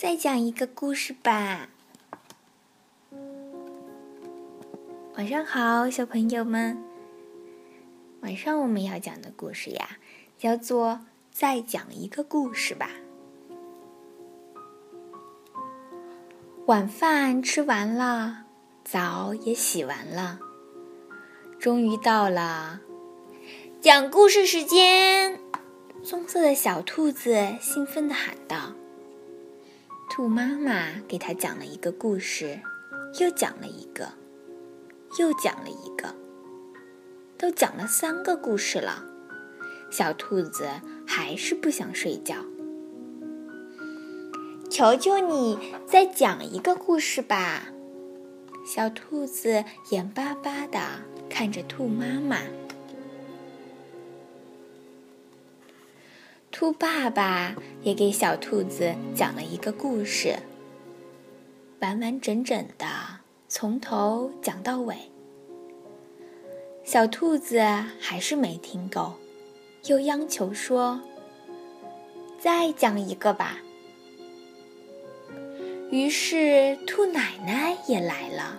再讲一个故事吧。晚上好，小朋友们。晚上我们要讲的故事呀，叫做《再讲一个故事吧》。晚饭吃完了，澡也洗完了，终于到了讲故事时间。棕色的小兔子兴奋地喊道。兔妈妈给他讲了一个故事，又讲了一个，又讲了一个，都讲了三个故事了。小兔子还是不想睡觉。求求你再讲一个故事吧！小兔子眼巴巴地看着兔妈妈。兔爸爸也给小兔子讲了一个故事，完完整整的从头讲到尾。小兔子还是没听够，又央求说：“再讲一个吧。”于是兔奶奶也来了，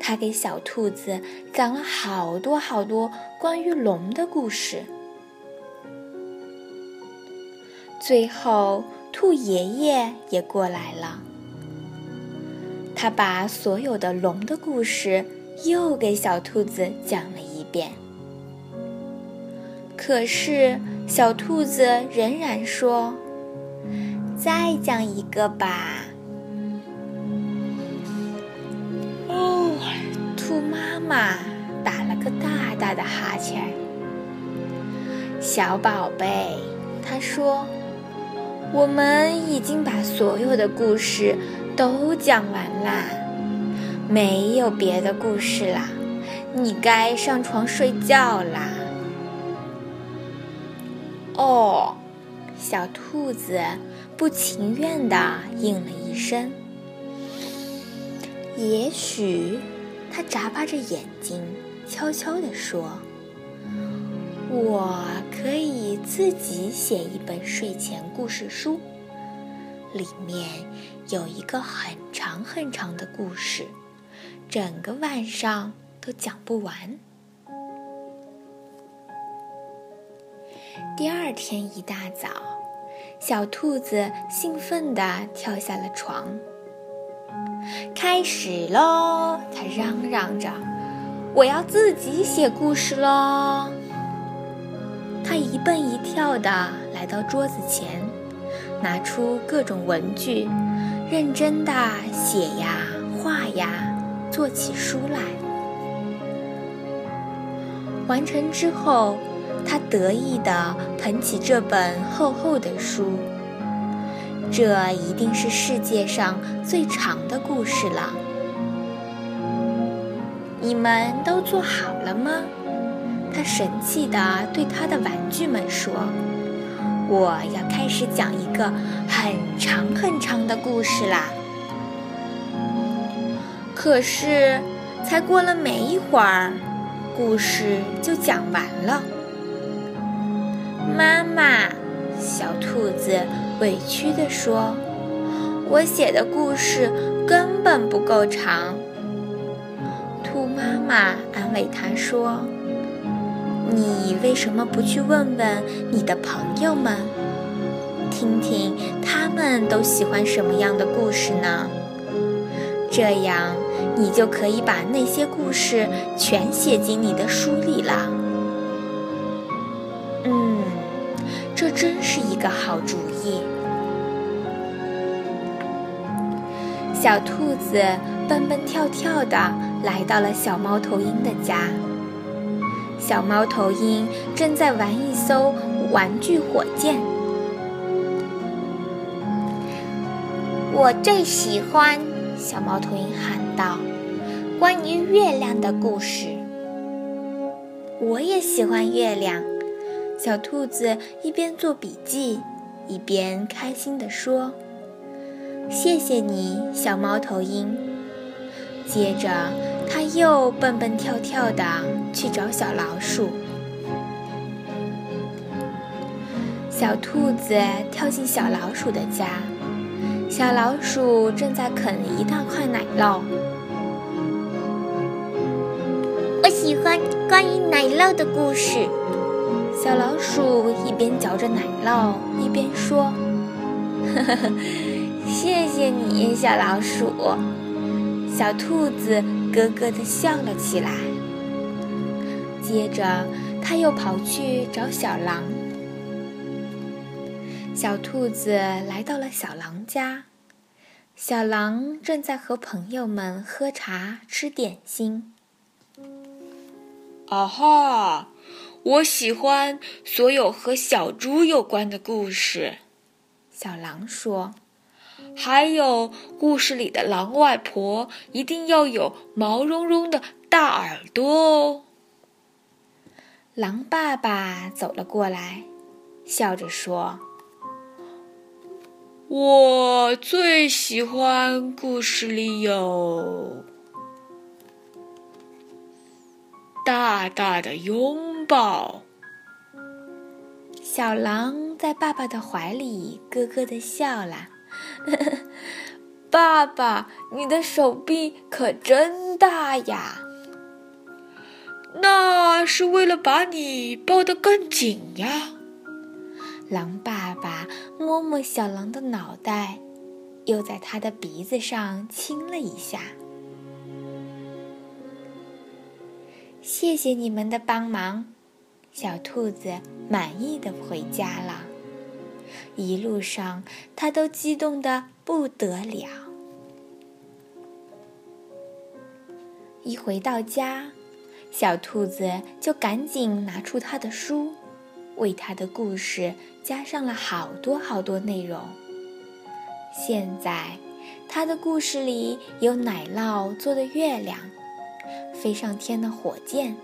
她给小兔子讲了好多好多关于龙的故事。最后，兔爷爷也过来了。他把所有的龙的故事又给小兔子讲了一遍。可是，小兔子仍然说：“再讲一个吧。”哦，兔妈妈打了个大大的哈欠。小宝贝，他说。我们已经把所有的故事都讲完啦，没有别的故事啦，你该上床睡觉啦。哦，小兔子不情愿地应了一声。也许，它眨巴着眼睛，悄悄地说。我可以自己写一本睡前故事书，里面有一个很长很长的故事，整个晚上都讲不完。第二天一大早，小兔子兴奋地跳下了床，开始喽！它嚷嚷着：“我要自己写故事喽！”他一蹦一跳地来到桌子前，拿出各种文具，认真地写呀画呀，做起书来。完成之后，他得意地捧起这本厚厚的书，这一定是世界上最长的故事了。你们都做好了吗？他神气地对他的玩具们说：“我要开始讲一个很长很长的故事啦！”可是，才过了没一会儿，故事就讲完了。妈妈，小兔子委屈地说：“我写的故事根本不够长。”兔妈妈安慰他说。你为什么不去问问你的朋友们，听听他们都喜欢什么样的故事呢？这样你就可以把那些故事全写进你的书里了。嗯，这真是一个好主意。小兔子蹦蹦跳跳的来到了小猫头鹰的家。小猫头鹰正在玩一艘玩具火箭。我最喜欢小猫头鹰喊道：“关于月亮的故事。”我也喜欢月亮。小兔子一边做笔记，一边开心地说：“谢谢你，小猫头鹰。”接着。他又蹦蹦跳跳的去找小老鼠。小兔子跳进小老鼠的家，小老鼠正在啃一大块奶酪。我喜欢关于奶酪的故事。小老鼠一边嚼着奶酪，一边说：“呵呵呵，谢谢你，小老鼠。”小兔子咯咯地笑了起来。接着，他又跑去找小狼。小兔子来到了小狼家，小狼正在和朋友们喝茶、吃点心。啊哈！我喜欢所有和小猪有关的故事，小狼说。还有故事里的狼外婆一定要有毛茸茸的大耳朵哦。狼爸爸走了过来，笑着说：“我最喜欢故事里有大大的拥抱。”小狼在爸爸的怀里咯咯的笑了。爸爸，你的手臂可真大呀！那是为了把你抱得更紧呀。狼爸爸摸摸小狼的脑袋，又在他的鼻子上亲了一下。谢谢你们的帮忙，小兔子满意的回家了。一路上，他都激动的不得了。一回到家，小兔子就赶紧拿出他的书，为他的故事加上了好多好多内容。现在，他的故事里有奶酪做的月亮，飞上天的火箭，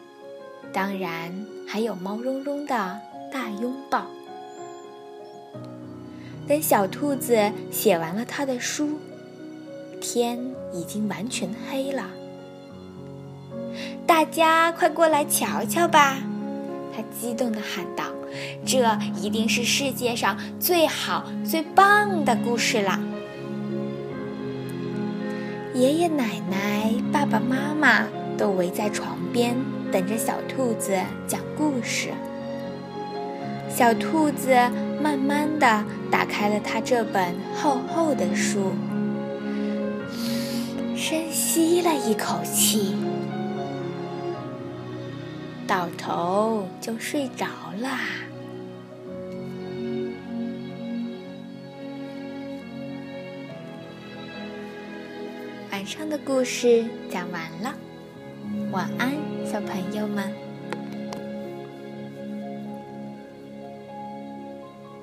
当然还有毛茸茸的大拥抱。等小兔子写完了他的书，天已经完全黑了。大家快过来瞧瞧吧！他激动地喊道：“这一定是世界上最好、最棒的故事了！”爷爷奶奶、爸爸妈妈都围在床边，等着小兔子讲故事。小兔子慢慢地打开了它这本厚厚的书，深吸了一口气，倒头就睡着了。晚上的故事讲完了，晚安，小朋友们。